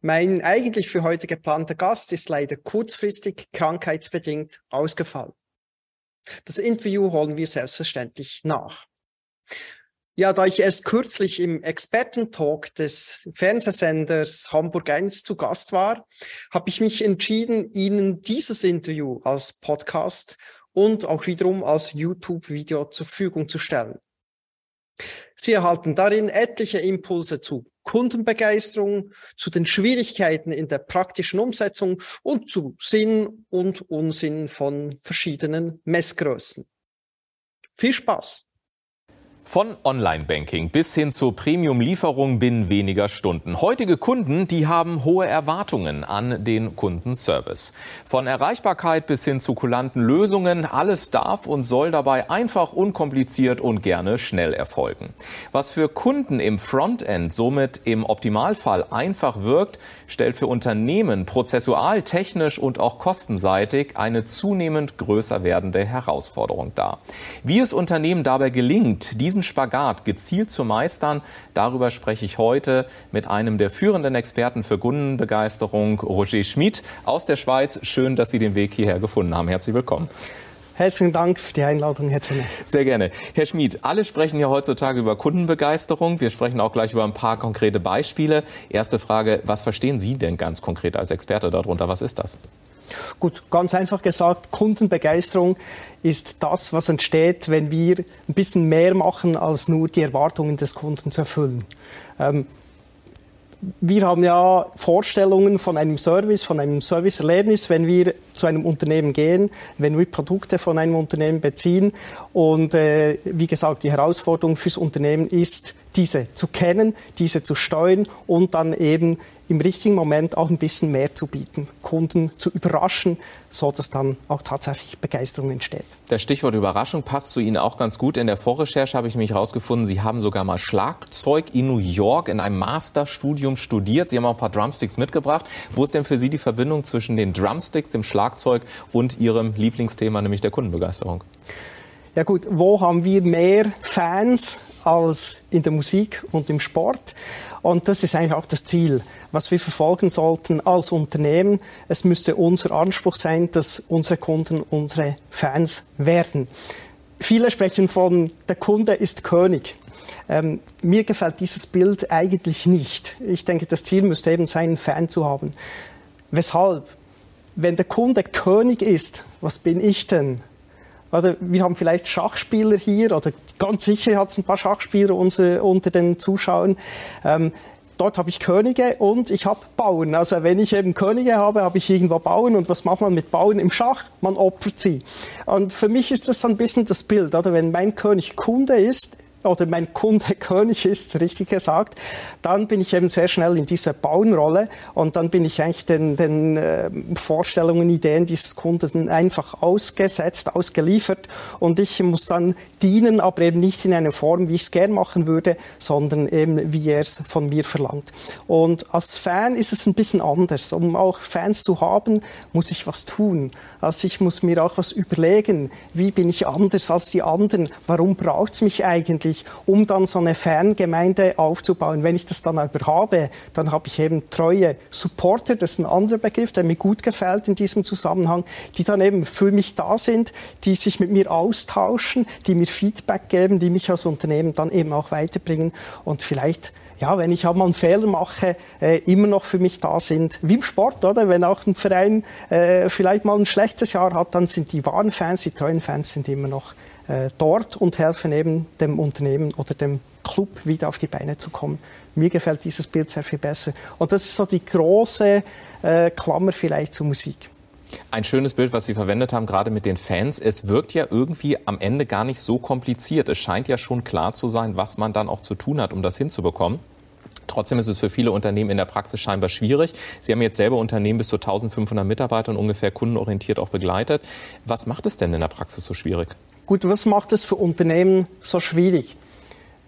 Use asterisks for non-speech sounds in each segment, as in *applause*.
Mein eigentlich für heute geplanter Gast ist leider kurzfristig krankheitsbedingt ausgefallen. Das Interview holen wir selbstverständlich nach. Ja, da ich erst kürzlich im Expertentalk des Fernsehsenders Hamburg 1 zu Gast war, habe ich mich entschieden, Ihnen dieses Interview als Podcast und auch wiederum als YouTube-Video zur Verfügung zu stellen. Sie erhalten darin etliche Impulse zu Kundenbegeisterung, zu den Schwierigkeiten in der praktischen Umsetzung und zu Sinn und Unsinn von verschiedenen Messgrößen. Viel Spaß! Von Online-Banking bis hin zur Premium-Lieferung binnen weniger Stunden. Heutige Kunden, die haben hohe Erwartungen an den Kundenservice. Von Erreichbarkeit bis hin zu kulanten Lösungen, alles darf und soll dabei einfach, unkompliziert und gerne schnell erfolgen. Was für Kunden im Frontend somit im Optimalfall einfach wirkt, stellt für Unternehmen prozessual, technisch und auch kostenseitig eine zunehmend größer werdende Herausforderung dar. Wie es Unternehmen dabei gelingt, diesen diesen Spagat gezielt zu meistern, darüber spreche ich heute mit einem der führenden Experten für Kundenbegeisterung, Roger Schmid aus der Schweiz. Schön, dass Sie den Weg hierher gefunden haben. Herzlich willkommen. Herzlichen Dank für die Einladung, Herr Zimmer. Sehr gerne. Herr Schmid, alle sprechen ja heutzutage über Kundenbegeisterung. Wir sprechen auch gleich über ein paar konkrete Beispiele. Erste Frage, was verstehen Sie denn ganz konkret als Experte darunter? Was ist das? Gut, ganz einfach gesagt, Kundenbegeisterung ist das, was entsteht, wenn wir ein bisschen mehr machen, als nur die Erwartungen des Kunden zu erfüllen. Ähm, wir haben ja Vorstellungen von einem Service, von einem Serviceerlebnis, wenn wir zu einem Unternehmen gehen, wenn wir Produkte von einem Unternehmen beziehen. Und äh, wie gesagt, die Herausforderung fürs Unternehmen ist, diese zu kennen, diese zu steuern und dann eben im richtigen Moment auch ein bisschen mehr zu bieten, Kunden zu überraschen, so dass dann auch tatsächlich Begeisterung entsteht. Das Stichwort Überraschung passt zu Ihnen auch ganz gut. In der Vorrecherche habe ich nämlich herausgefunden, Sie haben sogar mal Schlagzeug in New York in einem Masterstudium studiert. Sie haben auch ein paar Drumsticks mitgebracht. Wo ist denn für Sie die Verbindung zwischen den Drumsticks, dem Schlagzeug und Ihrem Lieblingsthema, nämlich der Kundenbegeisterung? Ja gut, wo haben wir mehr Fans als in der Musik und im Sport? Und das ist eigentlich auch das Ziel, was wir verfolgen sollten als Unternehmen. Es müsste unser Anspruch sein, dass unsere Kunden unsere Fans werden. Viele sprechen von, der Kunde ist König. Ähm, mir gefällt dieses Bild eigentlich nicht. Ich denke, das Ziel müsste eben sein, einen Fan zu haben. Weshalb? Wenn der Kunde König ist, was bin ich denn? Oder wir haben vielleicht Schachspieler hier, oder ganz sicher hat es ein paar Schachspieler unter, unter den Zuschauern. Ähm, dort habe ich Könige und ich habe Bauern. Also wenn ich eben Könige habe, habe ich irgendwo Bauern. Und was macht man mit Bauern im Schach? Man opfert sie. Und für mich ist das ein bisschen das Bild, oder? Wenn mein König Kunde ist, oder mein Kunde *laughs* König ist, richtig gesagt, dann bin ich eben sehr schnell in dieser Bauernrolle und dann bin ich eigentlich den, den äh, Vorstellungen, Ideen dieses Kunden einfach ausgesetzt, ausgeliefert und ich muss dann dienen, aber eben nicht in einer Form, wie ich es gern machen würde, sondern eben, wie er es von mir verlangt. Und als Fan ist es ein bisschen anders. Um auch Fans zu haben, muss ich was tun. Also ich muss mir auch was überlegen. Wie bin ich anders als die anderen? Warum braucht es mich eigentlich, um dann so eine Fangemeinde aufzubauen? Wenn ich das dann aber habe, dann habe ich eben treue Supporter, das ist ein anderer Begriff, der mir gut gefällt in diesem Zusammenhang, die dann eben für mich da sind, die sich mit mir austauschen, die mir Feedback geben, die mich als Unternehmen dann eben auch weiterbringen und vielleicht ja, wenn ich mal einen Fehler mache, äh, immer noch für mich da sind. Wie im Sport, oder? Wenn auch ein Verein äh, vielleicht mal ein schlechtes Jahr hat, dann sind die wahren Fans, die treuen Fans sind immer noch äh, dort und helfen eben dem Unternehmen oder dem Club wieder auf die Beine zu kommen. Mir gefällt dieses Bild sehr viel besser. Und das ist so die große äh, Klammer vielleicht zur Musik. Ein schönes Bild, was Sie verwendet haben, gerade mit den Fans. Es wirkt ja irgendwie am Ende gar nicht so kompliziert. Es scheint ja schon klar zu sein, was man dann auch zu tun hat, um das hinzubekommen. Trotzdem ist es für viele Unternehmen in der Praxis scheinbar schwierig. Sie haben jetzt selber Unternehmen bis zu 1500 Mitarbeitern ungefähr kundenorientiert auch begleitet. Was macht es denn in der Praxis so schwierig? Gut, was macht es für Unternehmen so schwierig?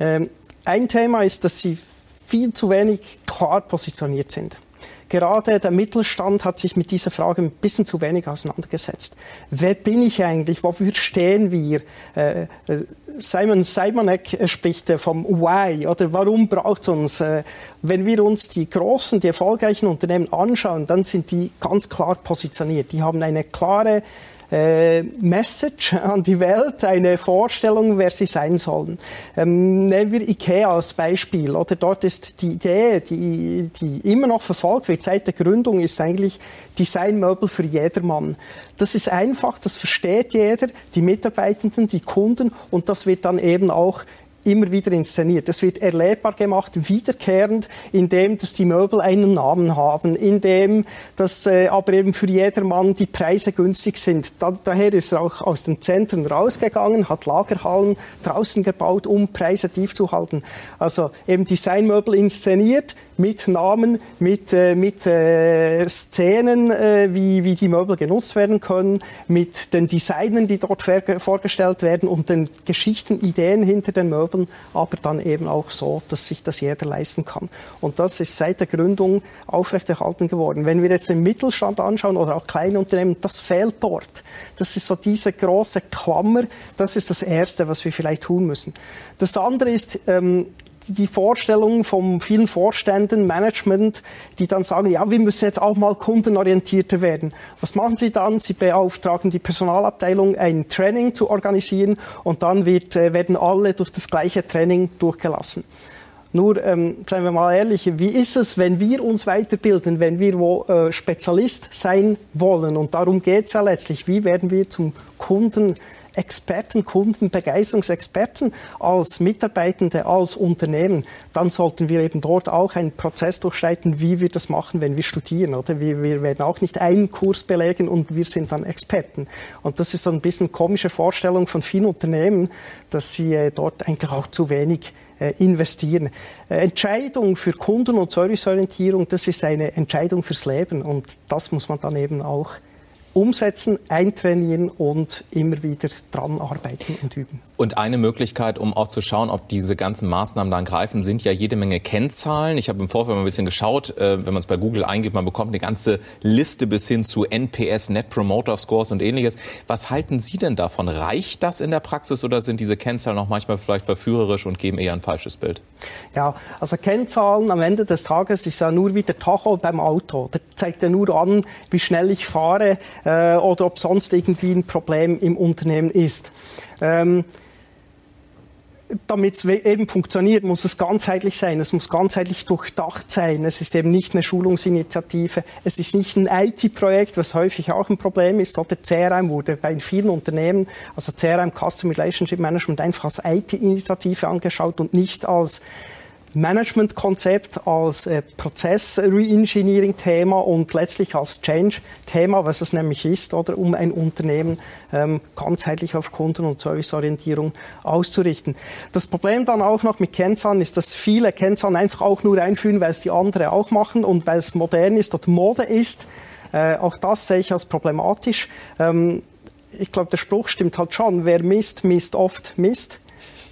Ähm, ein Thema ist, dass sie viel zu wenig klar positioniert sind. Gerade der Mittelstand hat sich mit dieser Frage ein bisschen zu wenig auseinandergesetzt. Wer bin ich eigentlich? Wofür stehen wir? Äh, äh Simon Simonek spricht vom Why oder warum braucht es uns? Äh, wenn wir uns die großen, die erfolgreichen Unternehmen anschauen, dann sind die ganz klar positioniert. Die haben eine klare äh, Message *laughs* an die Welt, eine Vorstellung, wer sie sein sollen. Ähm, nehmen wir IKEA als Beispiel. Oder dort ist die Idee, die, die immer noch verfolgt wird seit der Gründung, ist eigentlich Designmöbel für jedermann. Das ist einfach, das versteht jeder, die Mitarbeitenden, die Kunden und das wird dann eben auch immer wieder inszeniert. Es wird erlebbar gemacht, wiederkehrend, indem dass die Möbel einen Namen haben, indem dass äh, aber eben für jedermann die Preise günstig sind. Da, daher ist er auch aus den Zentren rausgegangen, hat Lagerhallen draußen gebaut, um Preise tief zu halten. Also eben Designmöbel inszeniert, mit Namen, mit, äh, mit äh, Szenen, äh, wie, wie die Möbel genutzt werden können, mit den Designern, die dort vorgestellt werden und den Geschichten, Ideen hinter den Möbeln, aber dann eben auch so, dass sich das jeder leisten kann. Und das ist seit der Gründung aufrechterhalten geworden. Wenn wir jetzt den Mittelstand anschauen oder auch kleine Unternehmen, das fehlt dort. Das ist so diese große Klammer. Das ist das Erste, was wir vielleicht tun müssen. Das andere ist, ähm, die Vorstellung von vielen Vorständen, Management, die dann sagen, ja, wir müssen jetzt auch mal kundenorientierter werden. Was machen sie dann? Sie beauftragen die Personalabteilung, ein Training zu organisieren und dann wird, äh, werden alle durch das gleiche Training durchgelassen. Nur, ähm, seien wir mal ehrlich, wie ist es, wenn wir uns weiterbilden, wenn wir wo, äh, Spezialist sein wollen? Und darum geht es ja letztlich. Wie werden wir zum Kunden Experten, Kunden, Begeisterungsexperten als Mitarbeitende, als Unternehmen, dann sollten wir eben dort auch einen Prozess durchschreiten, wie wir das machen, wenn wir studieren. Oder? Wir, wir werden auch nicht einen Kurs belegen und wir sind dann Experten. Und das ist so ein bisschen komische Vorstellung von vielen Unternehmen, dass sie äh, dort eigentlich auch zu wenig äh, investieren. Äh, Entscheidung für Kunden- und Serviceorientierung, das ist eine Entscheidung fürs Leben und das muss man dann eben auch umsetzen, eintrainieren und immer wieder dran arbeiten und üben. Und eine Möglichkeit, um auch zu schauen, ob diese ganzen Maßnahmen dann greifen, sind ja jede Menge Kennzahlen. Ich habe im Vorfeld mal ein bisschen geschaut, äh, wenn man es bei Google eingibt, man bekommt eine ganze Liste bis hin zu NPS, Net Promoter Scores und ähnliches. Was halten Sie denn davon? Reicht das in der Praxis oder sind diese Kennzahlen auch manchmal vielleicht verführerisch und geben eher ein falsches Bild? Ja, also Kennzahlen am Ende des Tages ist ja nur wie der Tacho beim Auto. Der zeigt ja nur an, wie schnell ich fahre äh, oder ob sonst irgendwie ein Problem im Unternehmen ist. Ähm, damit es eben funktioniert, muss es ganzheitlich sein. Es muss ganzheitlich durchdacht sein. Es ist eben nicht eine Schulungsinitiative. Es ist nicht ein IT-Projekt, was häufig auch ein Problem ist. Oder CRM wurde bei vielen Unternehmen, also CRM, Customer Relationship Management, einfach als IT-Initiative angeschaut und nicht als Management-Konzept als äh, Prozess-Reengineering-Thema und letztlich als Change-Thema, was es nämlich ist, oder um ein Unternehmen ähm, ganzheitlich auf Kunden- und Serviceorientierung auszurichten. Das Problem dann auch noch mit Kennzahlen ist, dass viele Kennzahlen einfach auch nur einführen, weil es die andere auch machen und weil es modern ist oder Mode ist. Äh, auch das sehe ich als problematisch. Ähm, ich glaube, der Spruch stimmt halt schon. Wer misst, misst oft Mist.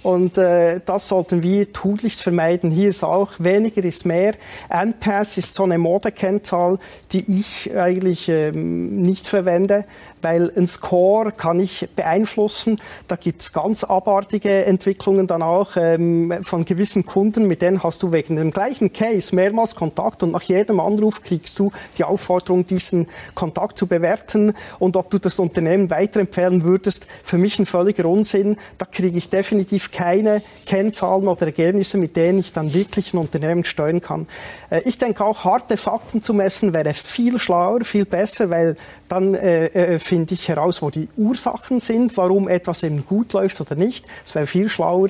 Und äh, das sollten wir tunlichst vermeiden. Hier ist auch weniger ist mehr. NPAS ist so eine Modekennzahl, die ich eigentlich ähm, nicht verwende weil ein Score kann ich beeinflussen. Da gibt es ganz abartige Entwicklungen dann auch ähm, von gewissen Kunden, mit denen hast du wegen dem gleichen Case mehrmals Kontakt und nach jedem Anruf kriegst du die Aufforderung, diesen Kontakt zu bewerten und ob du das Unternehmen weiterempfehlen würdest. Für mich ein völliger Unsinn. Da kriege ich definitiv keine Kennzahlen oder Ergebnisse, mit denen ich dann wirklich ein Unternehmen steuern kann. Äh, ich denke auch, harte Fakten zu messen wäre viel schlauer, viel besser, weil dann äh, äh, finde ich heraus, wo die Ursachen sind, warum etwas eben gut läuft oder nicht. Es wäre viel schlauer,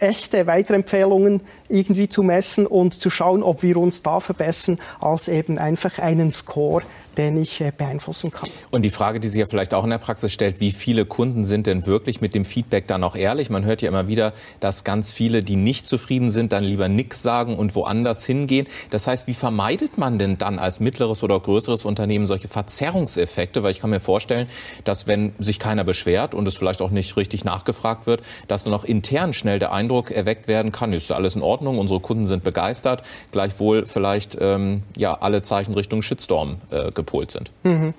echte Weiterempfehlungen irgendwie zu messen und zu schauen, ob wir uns da verbessern, als eben einfach einen Score, den ich äh, beeinflussen kann. Und die Frage, die sich ja vielleicht auch in der Praxis stellt, wie viele Kunden sind denn wirklich mit dem Feedback dann auch ehrlich? Man hört ja immer wieder, dass ganz viele, die nicht zufrieden sind, dann lieber nichts sagen und woanders hingehen. Das heißt, wie vermeidet man denn dann als mittleres oder größeres Unternehmen solche Verzerrungseffekte? Weil ich kann mir vorstellen, dass wenn sich keiner beschwert und es vielleicht auch nicht richtig nachgefragt wird, dass dann auch intern schnell der Eindruck erweckt werden kann, ist alles in Ordnung, unsere Kunden sind begeistert, gleichwohl vielleicht ähm, ja alle Zeichen Richtung Shitstorm äh, gepolt sind. Mhm.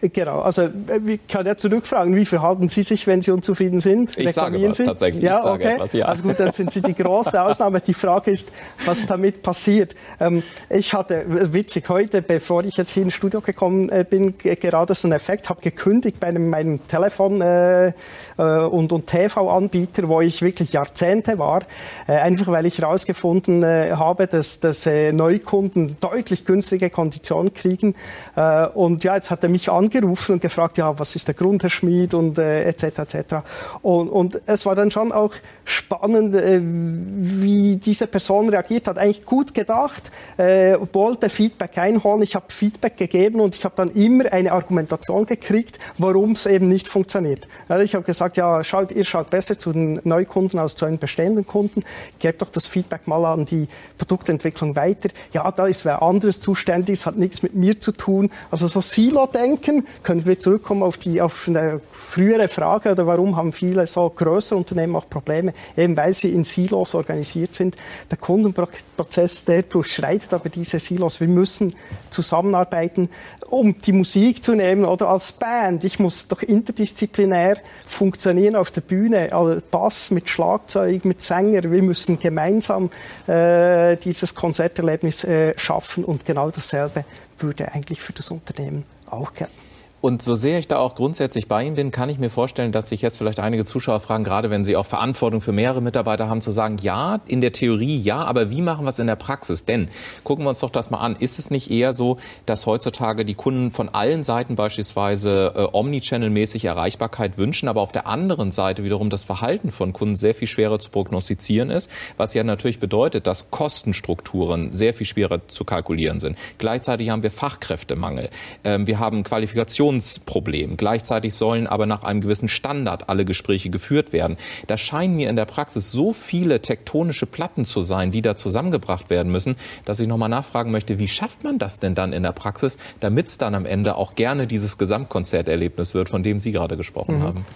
Genau, also äh, ich kann ja zurückfragen, wie verhalten Sie sich, wenn Sie unzufrieden sind? Ich sage was, Sie? tatsächlich. Ja, okay. etwas, ja. Also gut, dann sind Sie die große *laughs* Ausnahme. Die Frage ist, was damit passiert. Ähm, ich hatte, witzig, heute, bevor ich jetzt hier ins Studio gekommen äh, bin, gerade so einen Effekt, habe gekündigt bei einem, meinem Telefon- äh, äh und, und TV-Anbieter, wo ich wirklich Jahrzehnte war, äh, einfach weil ich herausgefunden äh, habe, dass, dass Neukunden deutlich günstige Konditionen kriegen. und ja, jetzt hat er mich angerufen, angerufen und gefragt, ja, was ist der Grund, Herr Schmid und äh, etc. etc. Und, und es war dann schon auch spannend, äh, wie diese Person reagiert hat. Eigentlich gut gedacht, äh, wollte Feedback einholen. Ich habe Feedback gegeben und ich habe dann immer eine Argumentation gekriegt, warum es eben nicht funktioniert. Also ich habe gesagt, ja, schaut, ihr schaut besser zu den Neukunden als zu den bestehenden Kunden. Gebt doch das Feedback mal an die Produktentwicklung weiter. Ja, da ist wer anderes zuständig, es hat nichts mit mir zu tun. Also so Silo-Denken, können wir zurückkommen auf die auf eine frühere Frage, oder warum haben viele so größere Unternehmen auch Probleme, eben weil sie in Silos organisiert sind. Der Kundenprozess, der durchschreitet aber diese Silos. Wir müssen zusammenarbeiten, um die Musik zu nehmen oder als Band. Ich muss doch interdisziplinär funktionieren auf der Bühne, also Bass mit Schlagzeug, mit Sänger. Wir müssen gemeinsam äh, dieses Konzerterlebnis äh, schaffen und genau dasselbe würde eigentlich für das Unternehmen auch gelten. Und so sehr ich da auch grundsätzlich bei Ihnen bin, kann ich mir vorstellen, dass sich jetzt vielleicht einige Zuschauer fragen, gerade wenn sie auch Verantwortung für mehrere Mitarbeiter haben, zu sagen, ja, in der Theorie ja, aber wie machen wir es in der Praxis? Denn gucken wir uns doch das mal an. Ist es nicht eher so, dass heutzutage die Kunden von allen Seiten beispielsweise äh, Omnichannel-mäßig Erreichbarkeit wünschen, aber auf der anderen Seite wiederum das Verhalten von Kunden sehr viel schwerer zu prognostizieren ist, was ja natürlich bedeutet, dass Kostenstrukturen sehr viel schwerer zu kalkulieren sind. Gleichzeitig haben wir Fachkräftemangel. Ähm, wir haben Qualifikationen Kommunikationsproblem. Gleichzeitig sollen aber nach einem gewissen Standard alle Gespräche geführt werden. Da scheinen mir in der Praxis so viele tektonische Platten zu sein, die da zusammengebracht werden müssen, dass ich nochmal nachfragen möchte, wie schafft man das denn dann in der Praxis, damit es dann am Ende auch gerne dieses Gesamtkonzerterlebnis wird, von dem Sie gerade gesprochen mhm. haben?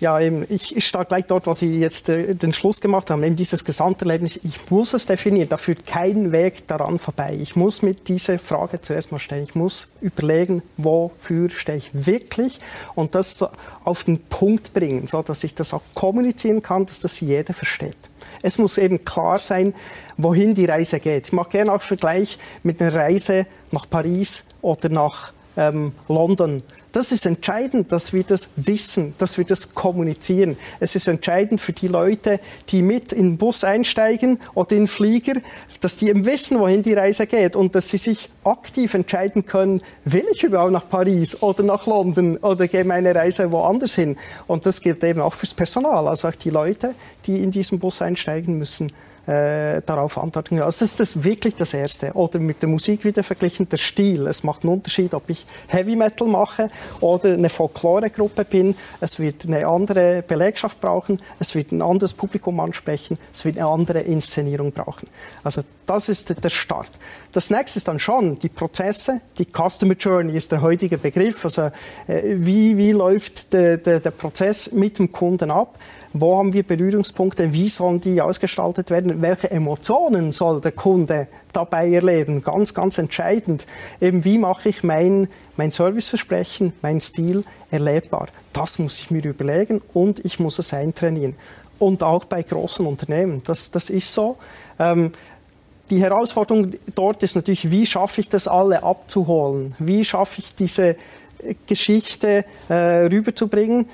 Ja, eben, ich, starte gleich dort, was Sie jetzt äh, den Schluss gemacht haben, eben dieses Gesamterlebnis. Ich muss es definieren, da führt kein Weg daran vorbei. Ich muss mit dieser Frage zuerst mal stellen. Ich muss überlegen, wofür stehe ich wirklich und das so auf den Punkt bringen, so dass ich das auch kommunizieren kann, dass das jeder versteht. Es muss eben klar sein, wohin die Reise geht. Ich mache gerne auch Vergleich mit einer Reise nach Paris oder nach ähm, London. Das ist entscheidend, dass wir das wissen, dass wir das kommunizieren. Es ist entscheidend für die Leute, die mit in den Bus einsteigen oder in den Flieger, dass die eben wissen, wohin die Reise geht und dass sie sich aktiv entscheiden können, will ich überhaupt nach Paris oder nach London oder gehe meine Reise woanders hin. Und das gilt eben auch fürs Personal, also auch die Leute, die in diesen Bus einsteigen müssen äh, darauf antworten kann. Also das ist das wirklich das Erste. Oder mit der Musik wieder verglichen, der Stil. Es macht einen Unterschied, ob ich Heavy Metal mache oder eine Folklore-Gruppe bin. Es wird eine andere Belegschaft brauchen, es wird ein anderes Publikum ansprechen, es wird eine andere Inszenierung brauchen. Also das ist der Start. Das nächste ist dann schon die Prozesse. Die Customer Journey ist der heutige Begriff. Also äh, wie, wie läuft der, der, der Prozess mit dem Kunden ab? Wo haben wir Berührungspunkte? Wie sollen die ausgestaltet werden? Welche Emotionen soll der Kunde dabei erleben? Ganz, ganz entscheidend. Eben, wie mache ich mein, mein Serviceversprechen, mein Stil erlebbar? Das muss ich mir überlegen und ich muss es eintrainieren. Und auch bei großen Unternehmen. Das, das ist so. Ähm, die Herausforderung dort ist natürlich, wie schaffe ich das alle abzuholen? Wie schaffe ich diese Geschichte äh, rüberzubringen?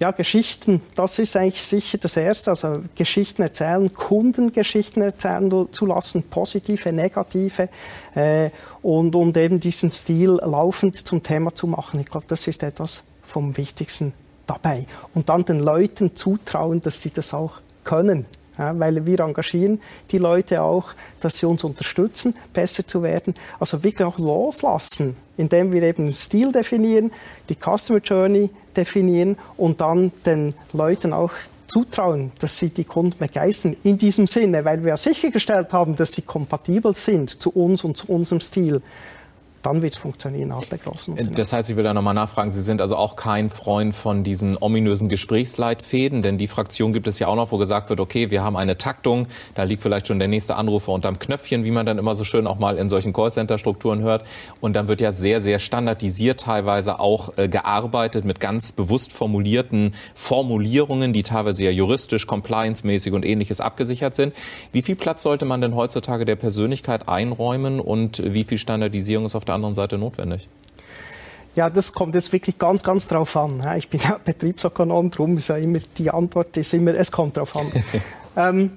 Ja, Geschichten, das ist eigentlich sicher das Erste. Also Geschichten erzählen, Kundengeschichten erzählen zu lassen, positive, negative äh, und, und eben diesen Stil laufend zum Thema zu machen. Ich glaube, das ist etwas vom Wichtigsten dabei. Und dann den Leuten zutrauen, dass sie das auch können. Ja, weil wir engagieren die Leute auch, dass sie uns unterstützen, besser zu werden. Also wirklich auch loslassen, indem wir eben den Stil definieren, die Customer Journey definieren und dann den Leuten auch zutrauen, dass sie die Kunden begeistern. In diesem Sinne, weil wir sichergestellt haben, dass sie kompatibel sind zu uns und zu unserem Stil dann wird es funktionieren auch bei großen Unternehmen. Das heißt, ich will da nochmal nachfragen, Sie sind also auch kein Freund von diesen ominösen Gesprächsleitfäden, denn die Fraktion gibt es ja auch noch, wo gesagt wird, okay, wir haben eine Taktung, da liegt vielleicht schon der nächste Anrufer unterm Knöpfchen, wie man dann immer so schön auch mal in solchen Callcenter-Strukturen hört. Und dann wird ja sehr, sehr standardisiert teilweise auch äh, gearbeitet mit ganz bewusst formulierten Formulierungen, die teilweise ja juristisch, compliance-mäßig und ähnliches abgesichert sind. Wie viel Platz sollte man denn heutzutage der Persönlichkeit einräumen und wie viel Standardisierung ist auf der anderen Seite notwendig? Ja, das kommt jetzt wirklich ganz, ganz drauf an. Ich bin ja *laughs* Betriebsökonom, darum ist ja immer die Antwort ist immer, es kommt drauf an. *laughs* ähm,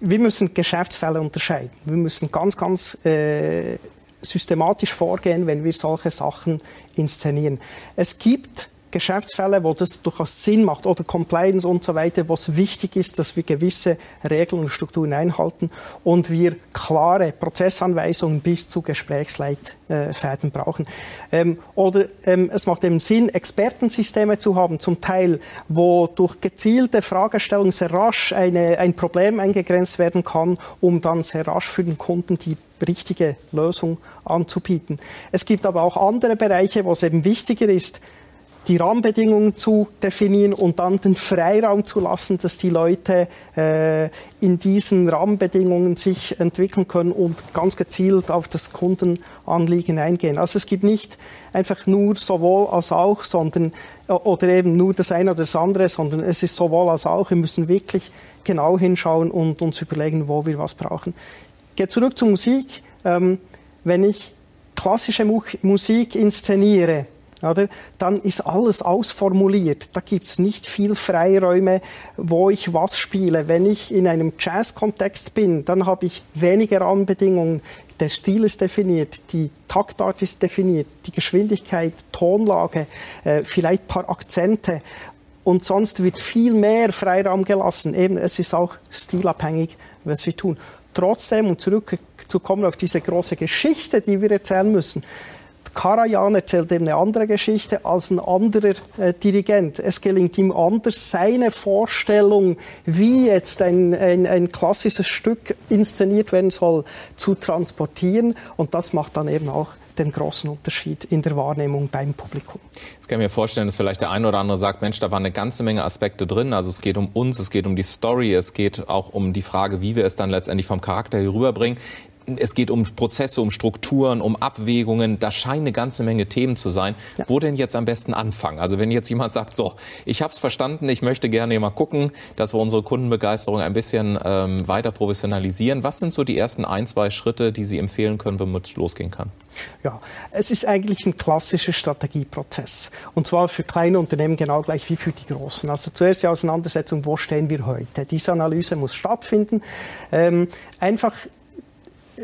wir müssen Geschäftsfälle unterscheiden. Wir müssen ganz, ganz äh, systematisch vorgehen, wenn wir solche Sachen inszenieren. Es gibt Geschäftsfälle, wo das durchaus Sinn macht oder Compliance und so weiter, wo es wichtig ist, dass wir gewisse Regeln und Strukturen einhalten und wir klare Prozessanweisungen bis zu Gesprächsleitfäden brauchen. Ähm, oder ähm, es macht eben Sinn, Expertensysteme zu haben, zum Teil, wo durch gezielte Fragestellung sehr rasch eine, ein Problem eingegrenzt werden kann, um dann sehr rasch für den Kunden die richtige Lösung anzubieten. Es gibt aber auch andere Bereiche, wo es eben wichtiger ist, die Rahmenbedingungen zu definieren und dann den Freiraum zu lassen, dass die Leute äh, in diesen Rahmenbedingungen sich entwickeln können und ganz gezielt auf das Kundenanliegen eingehen. Also es gibt nicht einfach nur sowohl als auch, sondern äh, oder eben nur das eine oder das andere, sondern es ist sowohl als auch. Wir müssen wirklich genau hinschauen und uns überlegen, wo wir was brauchen. Ich zurück zur Musik. Ähm, wenn ich klassische Musik inszeniere, oder? Dann ist alles ausformuliert. Da gibt es nicht viel Freiräume, wo ich was spiele. Wenn ich in einem Jazz-Kontext bin, dann habe ich weniger Rahmenbedingungen. Der Stil ist definiert, die Taktart ist definiert, die Geschwindigkeit, Tonlage, äh, vielleicht ein paar Akzente. Und sonst wird viel mehr Freiraum gelassen. Eben, es ist auch stilabhängig, was wir tun. Trotzdem, um zurückzukommen auf diese große Geschichte, die wir erzählen müssen, Karajan erzählt eben eine andere Geschichte als ein anderer äh, Dirigent. Es gelingt ihm anders, seine Vorstellung, wie jetzt ein, ein, ein klassisches Stück inszeniert werden soll, zu transportieren. Und das macht dann eben auch den großen Unterschied in der Wahrnehmung beim Publikum. Jetzt kann ich mir vorstellen, dass vielleicht der eine oder andere sagt, Mensch, da waren eine ganze Menge Aspekte drin. Also es geht um uns, es geht um die Story, es geht auch um die Frage, wie wir es dann letztendlich vom Charakter hier rüberbringen es geht um Prozesse, um Strukturen, um Abwägungen. Da scheinen eine ganze Menge Themen zu sein. Ja. Wo denn jetzt am besten anfangen? Also wenn jetzt jemand sagt, so, ich habe es verstanden, ich möchte gerne mal gucken, dass wir unsere Kundenbegeisterung ein bisschen ähm, weiter professionalisieren. Was sind so die ersten ein, zwei Schritte, die Sie empfehlen können, womit es losgehen kann? Ja, es ist eigentlich ein klassischer Strategieprozess. Und zwar für kleine Unternehmen genau gleich wie für die großen. Also zuerst die Auseinandersetzung, wo stehen wir heute? Diese Analyse muss stattfinden. Ähm, einfach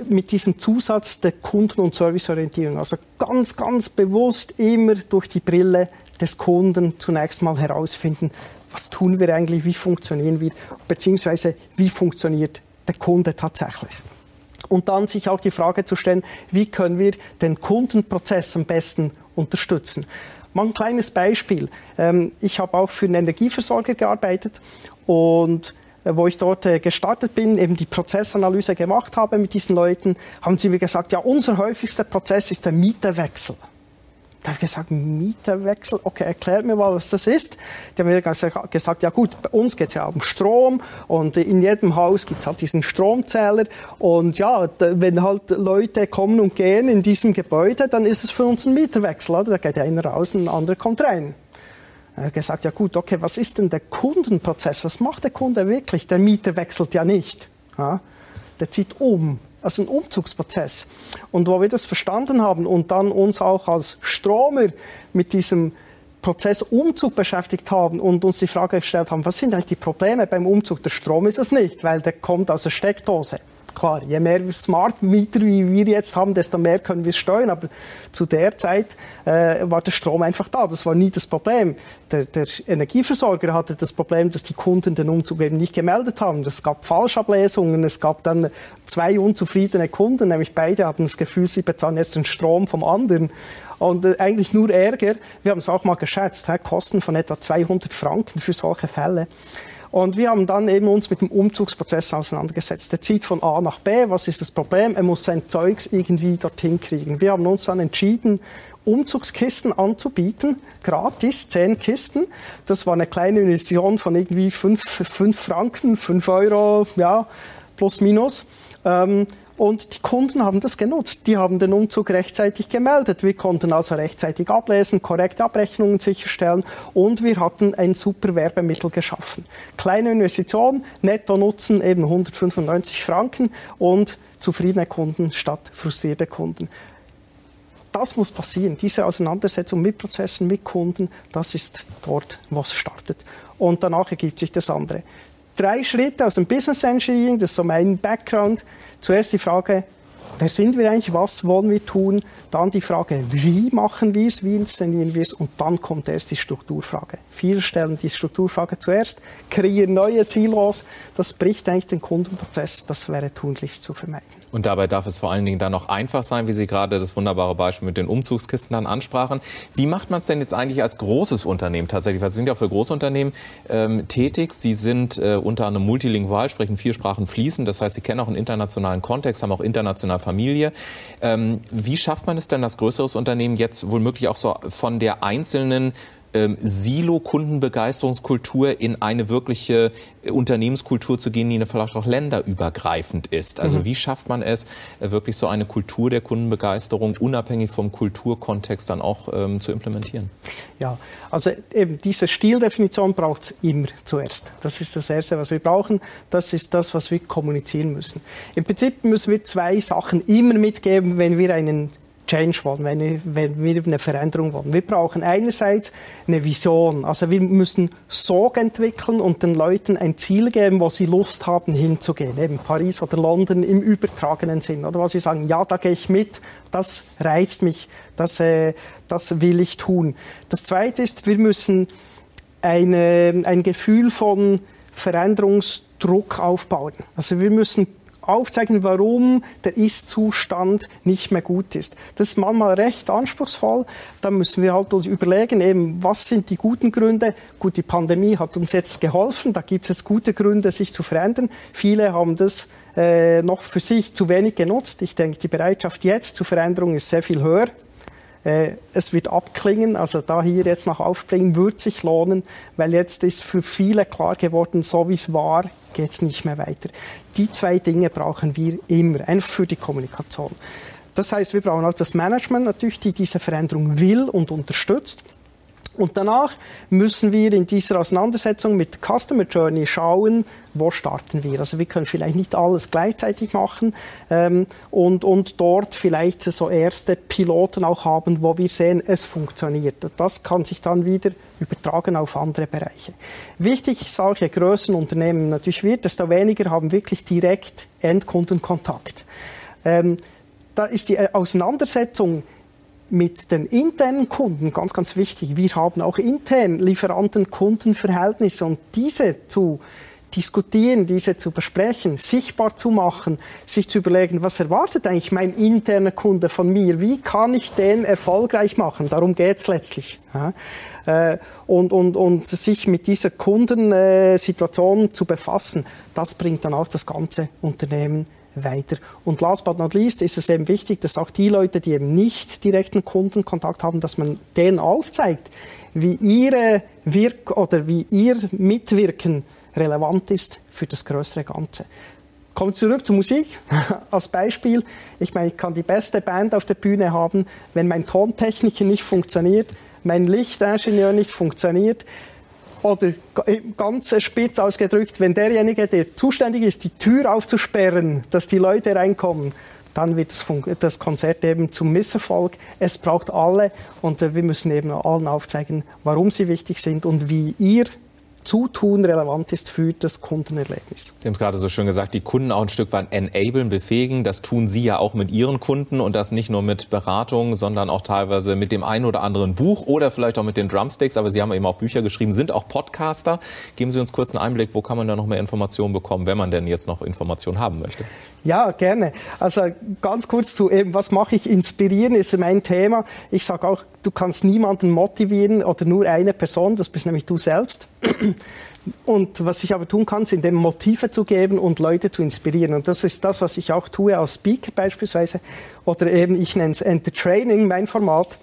mit diesem Zusatz der Kunden- und Serviceorientierung. Also ganz, ganz bewusst immer durch die Brille des Kunden zunächst mal herausfinden, was tun wir eigentlich, wie funktionieren wir, beziehungsweise wie funktioniert der Kunde tatsächlich. Und dann sich auch die Frage zu stellen, wie können wir den Kundenprozess am besten unterstützen. Mal ein kleines Beispiel. Ähm, ich habe auch für einen Energieversorger gearbeitet und wo ich dort äh, gestartet bin, eben die Prozessanalyse gemacht habe mit diesen Leuten, haben sie mir gesagt, ja, unser häufigster Prozess ist der Mieterwechsel. Da habe ich gesagt, Mieterwechsel, okay, erklärt mir mal, was das ist. Die haben mir gesagt, ja gut, bei uns geht es ja um Strom und in jedem Haus gibt es halt diesen Stromzähler und ja, wenn halt Leute kommen und gehen in diesem Gebäude, dann ist es für uns ein Mieterwechsel, oder? da geht einer raus und ein anderer kommt rein. Er hat gesagt, ja gut, okay, was ist denn der Kundenprozess? Was macht der Kunde wirklich? Der Mieter wechselt ja nicht. Ja? Der zieht um. Also ein Umzugsprozess. Und wo wir das verstanden haben und dann uns auch als Stromer mit diesem Prozess Umzug beschäftigt haben und uns die Frage gestellt haben, was sind eigentlich die Probleme beim Umzug? Der Strom ist es nicht, weil der kommt aus der Steckdose. Klar, je mehr Smart Meter wie wir jetzt haben, desto mehr können wir steuern. Aber zu der Zeit äh, war der Strom einfach da. Das war nie das Problem. Der, der, Energieversorger hatte das Problem, dass die Kunden den Umzug eben nicht gemeldet haben. Es gab Falschablesungen. Es gab dann zwei unzufriedene Kunden, nämlich beide hatten das Gefühl, sie bezahlen jetzt den Strom vom anderen. Und äh, eigentlich nur Ärger. Wir haben es auch mal geschätzt, Kosten von etwa 200 Franken für solche Fälle. Und wir haben dann eben uns mit dem Umzugsprozess auseinandergesetzt. Der zieht von A nach B. Was ist das Problem? Er muss sein Zeugs irgendwie dorthin kriegen. Wir haben uns dann entschieden, Umzugskisten anzubieten, gratis, zehn Kisten. Das war eine kleine Investition von irgendwie fünf, fünf Franken, fünf Euro, ja, plus minus. Ähm, und die Kunden haben das genutzt. Die haben den Umzug rechtzeitig gemeldet. Wir konnten also rechtzeitig ablesen, korrekte Abrechnungen sicherstellen und wir hatten ein super Werbemittel geschaffen. Kleine Investition, netto Nutzen eben 195 Franken und zufriedene Kunden statt frustrierte Kunden. Das muss passieren. Diese Auseinandersetzung mit Prozessen, mit Kunden, das ist dort, was startet. Und danach ergibt sich das andere drei Schritte aus dem Business Engineering, das ist so mein Background. Zuerst die Frage, wer sind wir eigentlich, was wollen wir tun? Dann die Frage, wie machen wir es, wie inszenieren wir es? Und dann kommt erst die Strukturfrage. Viele stellen die Strukturfrage zuerst, kreieren neue Silos. Das bricht eigentlich den Kundenprozess. Das wäre tunlichst zu vermeiden. Und dabei darf es vor allen Dingen dann noch einfach sein, wie Sie gerade das wunderbare Beispiel mit den Umzugskisten dann ansprachen. Wie macht man es denn jetzt eigentlich als großes Unternehmen tatsächlich? Weil Sie sind ja auch für Großunternehmen ähm, tätig. Sie sind äh, unter anderem multilingual, sprechen vier Sprachen fließend. Das heißt, Sie kennen auch einen internationalen Kontext, haben auch international Familie. Ähm, wie schafft man es denn als größeres Unternehmen jetzt wohl möglich auch so von der einzelnen ähm, Silo-Kundenbegeisterungskultur in eine wirkliche äh, Unternehmenskultur zu gehen, die vielleicht auch länderübergreifend ist. Also mhm. wie schafft man es, äh, wirklich so eine Kultur der Kundenbegeisterung unabhängig vom Kulturkontext dann auch ähm, zu implementieren? Ja, also eben diese Stildefinition braucht es immer zuerst. Das ist das Erste, was wir brauchen. Das ist das, was wir kommunizieren müssen. Im Prinzip müssen wir zwei Sachen immer mitgeben, wenn wir einen Change wollen, wenn, wenn wir eine Veränderung wollen. Wir brauchen einerseits eine Vision. Also wir müssen Sog entwickeln und den Leuten ein Ziel geben, wo sie Lust haben hinzugehen. Eben Paris oder London im übertragenen Sinn. Oder was sie sagen, ja, da gehe ich mit, das reizt mich, das, äh, das will ich tun. Das Zweite ist, wir müssen eine, ein Gefühl von Veränderungsdruck aufbauen. Also wir müssen aufzeigen, warum der Ist-Zustand nicht mehr gut ist. Das ist manchmal recht anspruchsvoll. Da müssen wir halt uns überlegen, eben, was sind die guten Gründe? Gut, die Pandemie hat uns jetzt geholfen. Da gibt es jetzt gute Gründe, sich zu verändern. Viele haben das äh, noch für sich zu wenig genutzt. Ich denke, die Bereitschaft jetzt zur Veränderung ist sehr viel höher es wird abklingen, also da hier jetzt noch aufbringen, wird sich lohnen, weil jetzt ist für viele klar geworden, so wie es war, geht es nicht mehr weiter. Die zwei Dinge brauchen wir immer, einfach für die Kommunikation. Das heißt, wir brauchen auch das Management natürlich, die diese Veränderung will und unterstützt. Und danach müssen wir in dieser Auseinandersetzung mit Customer Journey schauen, wo starten wir. Also wir können vielleicht nicht alles gleichzeitig machen ähm, und, und dort vielleicht so erste Piloten auch haben, wo wir sehen, es funktioniert. Und das kann sich dann wieder übertragen auf andere Bereiche. Wichtig ist auch, je größer Unternehmen natürlich wird, desto weniger haben wirklich direkt Endkundenkontakt. Ähm, da ist die Auseinandersetzung mit den internen Kunden ganz, ganz wichtig. Wir haben auch intern Lieferanten-Kunden-Verhältnisse und diese zu diskutieren, diese zu besprechen, sichtbar zu machen, sich zu überlegen, was erwartet eigentlich mein interner Kunde von mir? Wie kann ich den erfolgreich machen? Darum geht's letztlich. Ja. Äh, und, und, und sich mit dieser Kundensituation zu befassen, das bringt dann auch das ganze Unternehmen weiter. Und last but not least ist es eben wichtig, dass auch die Leute, die eben nicht direkten Kundenkontakt haben, dass man denen aufzeigt, wie ihre Wirk oder wie ihr Mitwirken relevant ist für das größere Ganze. Kommen zurück zur Musik *laughs* als Beispiel. Ich meine, ich kann die beste Band auf der Bühne haben, wenn mein Tontechniker nicht funktioniert, mein Lichtingenieur nicht funktioniert, oder ganz spitz ausgedrückt, wenn derjenige, der zuständig ist, die Tür aufzusperren, dass die Leute reinkommen, dann wird das, Konzert eben zum Misserfolg. Es braucht alle und äh, wir müssen eben allen aufzeigen, warum sie wichtig sind und wie ihr Zutun relevant ist für das Kundenerlebnis. Sie haben es gerade so schön gesagt, die Kunden auch ein Stück weit enablen, befähigen. Das tun Sie ja auch mit Ihren Kunden und das nicht nur mit Beratung, sondern auch teilweise mit dem einen oder anderen Buch oder vielleicht auch mit den Drumsticks. Aber Sie haben eben auch Bücher geschrieben, sind auch Podcaster. Geben Sie uns kurz einen Einblick, wo kann man da noch mehr Informationen bekommen, wenn man denn jetzt noch Informationen haben möchte? Ja, gerne. Also ganz kurz zu eben, was mache ich? Inspirieren ist mein Thema. Ich sage auch, du kannst niemanden motivieren oder nur eine Person, das bist nämlich du selbst. Und was ich aber tun kann, sind eben Motive zu geben und Leute zu inspirieren. Und das ist das, was ich auch tue als Speaker beispielsweise. Oder eben, ich nenne es Entertraining, mein Format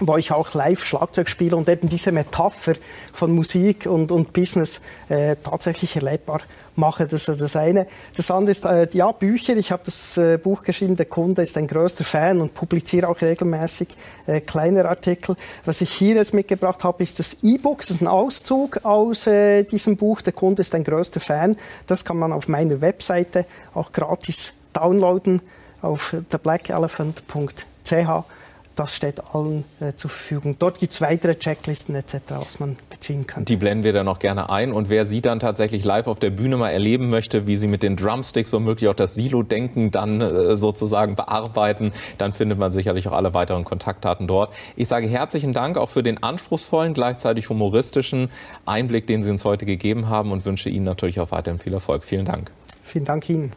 wo ich auch live Schlagzeug spiele und eben diese Metapher von Musik und, und Business äh, tatsächlich erlebbar mache. Das ist das eine. Das andere ist, äh, ja, Bücher. Ich habe das äh, Buch geschrieben, der Kunde ist ein größter Fan und publiziere auch regelmäßig äh, kleine Artikel. Was ich hier jetzt mitgebracht habe, ist das E-Book. Das ist ein Auszug aus äh, diesem Buch, der Kunde ist ein größter Fan. Das kann man auf meiner Webseite auch gratis downloaden auf theblackelephant.ch das steht allen äh, zur Verfügung. Dort gibt es weitere Checklisten etc., was man beziehen kann. Die blenden wir dann noch gerne ein. Und wer Sie dann tatsächlich live auf der Bühne mal erleben möchte, wie Sie mit den Drumsticks womöglich auch das Silo-Denken dann äh, sozusagen bearbeiten, dann findet man sicherlich auch alle weiteren Kontaktdaten dort. Ich sage herzlichen Dank auch für den anspruchsvollen, gleichzeitig humoristischen Einblick, den Sie uns heute gegeben haben und wünsche Ihnen natürlich auch weiterhin viel Erfolg. Vielen Dank. Vielen Dank Ihnen.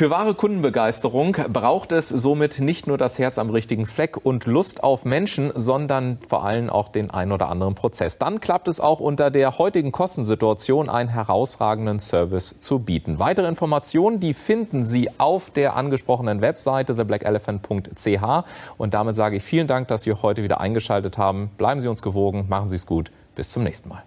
Für wahre Kundenbegeisterung braucht es somit nicht nur das Herz am richtigen Fleck und Lust auf Menschen, sondern vor allem auch den ein oder anderen Prozess. Dann klappt es auch unter der heutigen Kostensituation, einen herausragenden Service zu bieten. Weitere Informationen, die finden Sie auf der angesprochenen Webseite theblackelephant.ch. Und damit sage ich vielen Dank, dass Sie heute wieder eingeschaltet haben. Bleiben Sie uns gewogen, machen Sie es gut. Bis zum nächsten Mal.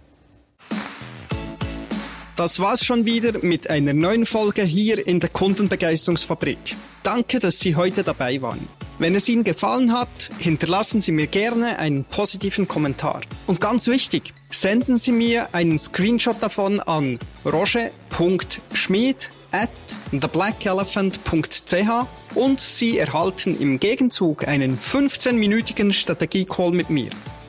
Das war's schon wieder mit einer neuen Folge hier in der Kundenbegeisterungsfabrik. Danke, dass Sie heute dabei waren. Wenn es Ihnen gefallen hat, hinterlassen Sie mir gerne einen positiven Kommentar. Und ganz wichtig, senden Sie mir einen Screenshot davon an roger.schmied at theblackelephant.ch und Sie erhalten im Gegenzug einen 15-minütigen Strategie-Call mit mir.